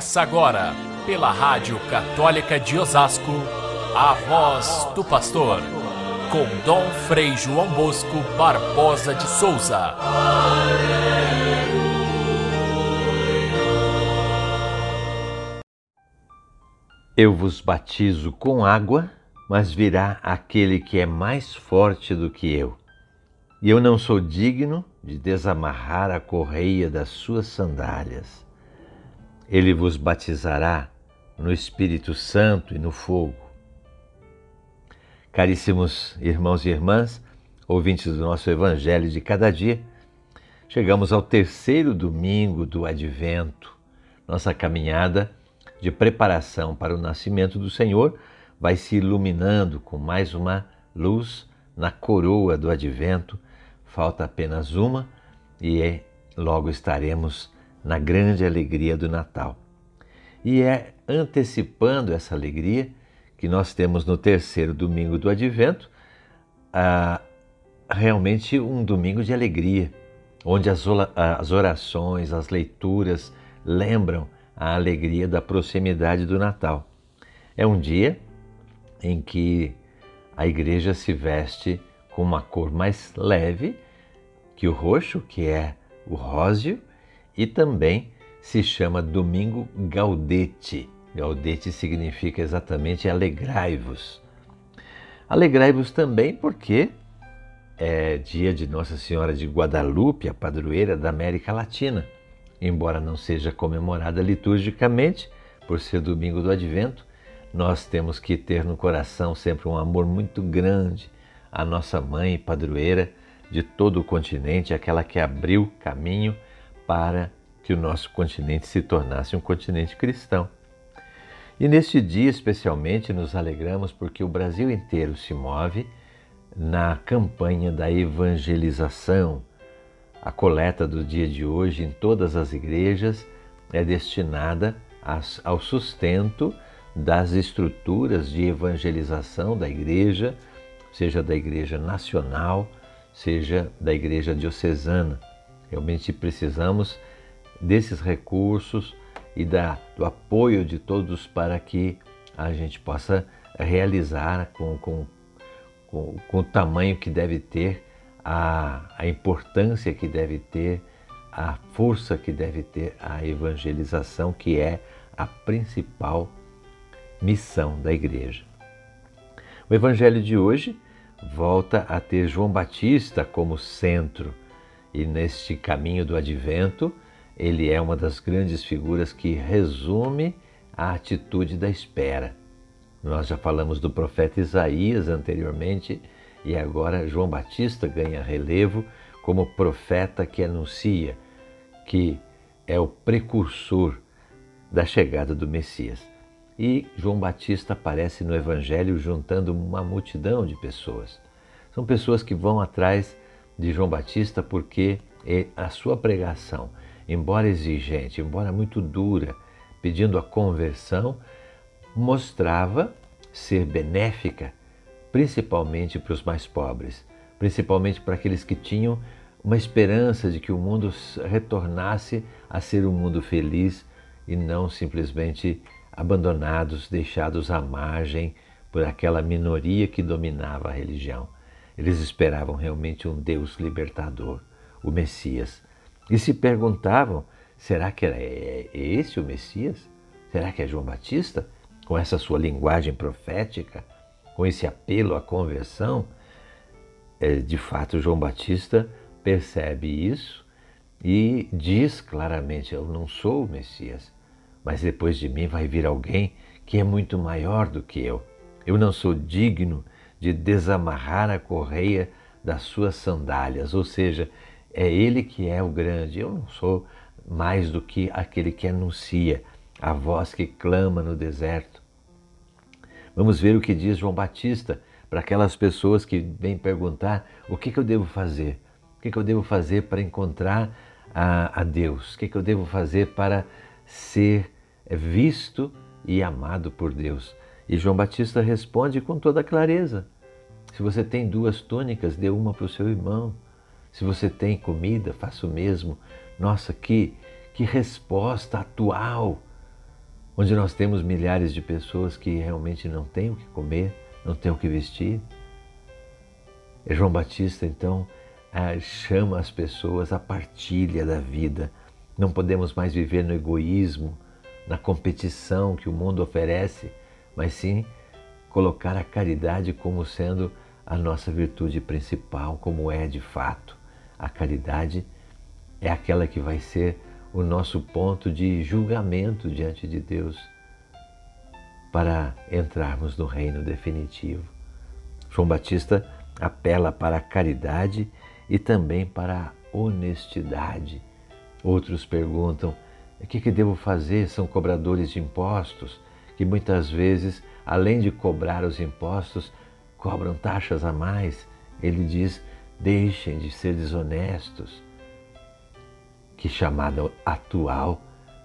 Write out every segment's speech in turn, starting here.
Começa agora, pela Rádio Católica de Osasco, a voz do pastor, com Dom Frei João Bosco Barbosa de Souza. Eu vos batizo com água, mas virá aquele que é mais forte do que eu. E eu não sou digno de desamarrar a correia das suas sandálias. Ele vos batizará no Espírito Santo e no fogo. Caríssimos irmãos e irmãs, ouvintes do nosso Evangelho de cada dia, chegamos ao terceiro domingo do Advento. Nossa caminhada de preparação para o nascimento do Senhor vai se iluminando com mais uma luz na coroa do Advento. Falta apenas uma e logo estaremos na grande alegria do Natal. E é antecipando essa alegria que nós temos no terceiro domingo do Advento, ah, realmente um domingo de alegria, onde as orações, as leituras lembram a alegria da proximidade do Natal. É um dia em que a igreja se veste com uma cor mais leve que o roxo, que é o róseo, e também se chama Domingo Gaudete. Gaudete significa exatamente alegrai-vos. Alegrai-vos também porque é dia de Nossa Senhora de Guadalupe, a padroeira da América Latina embora não seja comemorada liturgicamente, por ser domingo do advento, nós temos que ter no coração sempre um amor muito grande à nossa mãe padroeira de todo o continente, aquela que abriu caminho para que o nosso continente se tornasse um continente cristão. E neste dia, especialmente, nos alegramos porque o Brasil inteiro se move na campanha da evangelização, a coleta do dia de hoje em todas as igrejas é destinada ao sustento das estruturas de evangelização da igreja, seja da igreja nacional, seja da igreja diocesana. Realmente precisamos desses recursos e da, do apoio de todos para que a gente possa realizar com, com, com, com o tamanho que deve ter a, a importância que deve ter, a força que deve ter a evangelização, que é a principal missão da igreja. O evangelho de hoje volta a ter João Batista como centro e neste caminho do advento, ele é uma das grandes figuras que resume a atitude da espera. Nós já falamos do profeta Isaías anteriormente e agora João Batista ganha relevo como profeta que anuncia que é o precursor da chegada do Messias. E João Batista aparece no Evangelho juntando uma multidão de pessoas. São pessoas que vão atrás de João Batista porque a sua pregação, embora exigente, embora muito dura, pedindo a conversão, mostrava ser benéfica principalmente para os mais pobres, principalmente para aqueles que tinham uma esperança de que o mundo retornasse a ser um mundo feliz e não simplesmente abandonados, deixados à margem por aquela minoria que dominava a religião. Eles esperavam realmente um Deus libertador, o Messias. E se perguntavam: será que é esse o Messias? Será que é João Batista? Com essa sua linguagem profética? com esse apelo à conversão, é, de fato João Batista percebe isso e diz claramente: Eu não sou o Messias, mas depois de mim vai vir alguém que é muito maior do que eu. Eu não sou digno de desamarrar a correia das suas sandálias, ou seja, é Ele que é o grande. Eu não sou mais do que aquele que anuncia, a voz que clama no deserto. Vamos ver o que diz João Batista para aquelas pessoas que vêm perguntar o que, que eu devo fazer, o que, que eu devo fazer para encontrar a, a Deus, o que, que eu devo fazer para ser visto e amado por Deus. E João Batista responde com toda clareza: se você tem duas túnicas, dê uma para o seu irmão. Se você tem comida, faça o mesmo. Nossa, que, que resposta atual onde nós temos milhares de pessoas que realmente não têm o que comer, não têm o que vestir. E João Batista, então, eh, chama as pessoas à partilha da vida. Não podemos mais viver no egoísmo, na competição que o mundo oferece, mas sim colocar a caridade como sendo a nossa virtude principal, como é de fato. A caridade é aquela que vai ser o nosso ponto de julgamento diante de Deus para entrarmos no reino definitivo. João Batista apela para a caridade e também para a honestidade. Outros perguntam: o que, que devo fazer? São cobradores de impostos que muitas vezes, além de cobrar os impostos, cobram taxas a mais. Ele diz: deixem de ser desonestos. Que chamada atual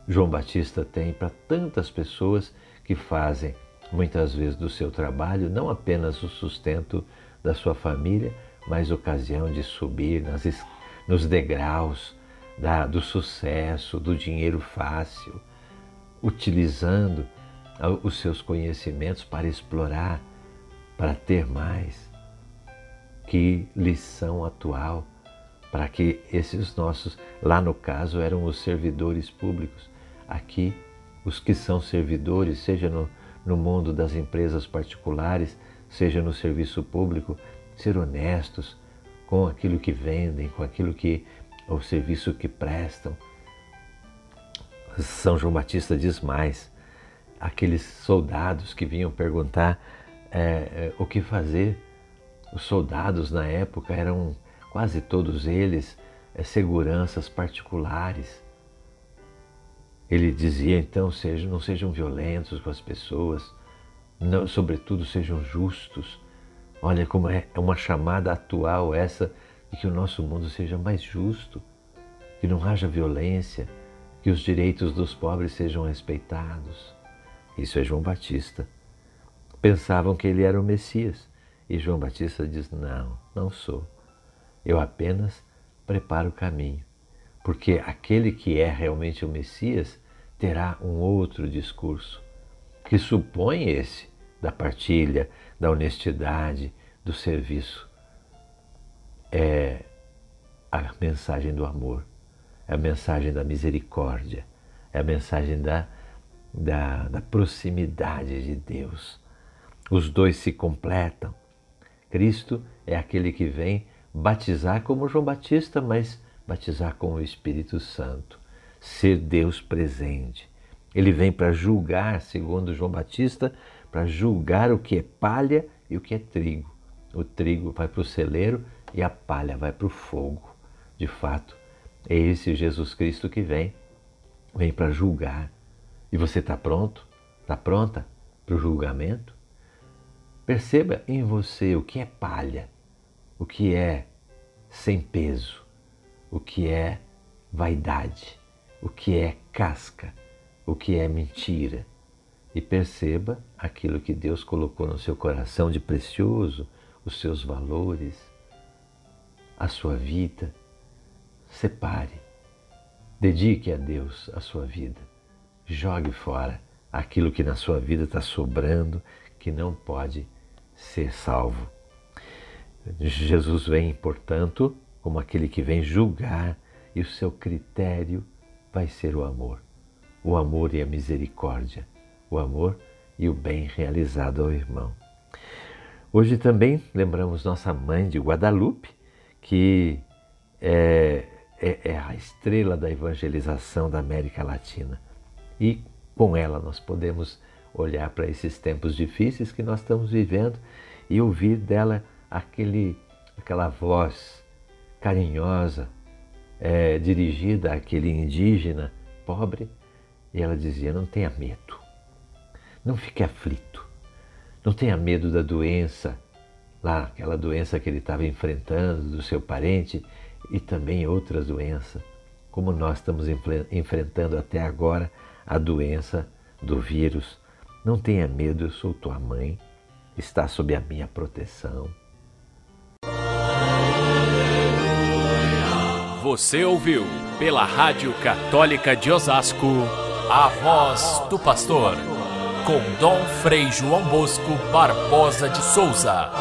João Batista tem para tantas pessoas que fazem muitas vezes do seu trabalho não apenas o sustento da sua família, mas ocasião de subir nas, nos degraus da, do sucesso, do dinheiro fácil, utilizando os seus conhecimentos para explorar, para ter mais. Que lição atual para que esses nossos, lá no caso, eram os servidores públicos, aqui, os que são servidores, seja no, no mundo das empresas particulares, seja no serviço público, ser honestos com aquilo que vendem, com aquilo que o serviço que prestam. São João Batista diz mais: aqueles soldados que vinham perguntar é, é, o que fazer. Os soldados na época eram quase todos eles é, seguranças particulares. Ele dizia então: sejam, não sejam violentos com as pessoas, não, sobretudo sejam justos. Olha como é, é uma chamada atual essa de que o nosso mundo seja mais justo, que não haja violência, que os direitos dos pobres sejam respeitados. Isso é João Batista. Pensavam que ele era o Messias. E João Batista diz: Não, não sou. Eu apenas preparo o caminho. Porque aquele que é realmente o Messias terá um outro discurso, que supõe esse da partilha, da honestidade, do serviço. É a mensagem do amor, é a mensagem da misericórdia, é a mensagem da da, da proximidade de Deus. Os dois se completam. Cristo é aquele que vem batizar como João Batista, mas batizar com o Espírito Santo, ser Deus presente. Ele vem para julgar, segundo João Batista, para julgar o que é palha e o que é trigo. O trigo vai para o celeiro e a palha vai para o fogo. De fato, é esse Jesus Cristo que vem, vem para julgar, e você está pronto? Está pronta para o julgamento? Perceba em você o que é palha, o que é sem peso, o que é vaidade, o que é casca, o que é mentira. E perceba aquilo que Deus colocou no seu coração de precioso, os seus valores, a sua vida. Separe, dedique a Deus a sua vida jogue fora aquilo que na sua vida está sobrando, que não pode ser salvo. Jesus vem, portanto, como aquele que vem julgar, e o seu critério vai ser o amor. O amor e a misericórdia, o amor e o bem realizado ao irmão. Hoje também lembramos nossa mãe de Guadalupe, que é, é, é a estrela da evangelização da América Latina e com ela nós podemos olhar para esses tempos difíceis que nós estamos vivendo e ouvir dela aquele, aquela voz carinhosa é, dirigida àquele indígena pobre e ela dizia: Não tenha medo, não fique aflito, não tenha medo da doença, lá, aquela doença que ele estava enfrentando, do seu parente e também outras doenças, como nós estamos enfrentando até agora a doença do vírus. Não tenha medo, eu sou tua mãe, está sob a minha proteção. Você ouviu pela Rádio Católica de Osasco A voz do pastor, com Dom Frei João Bosco Barbosa de Souza.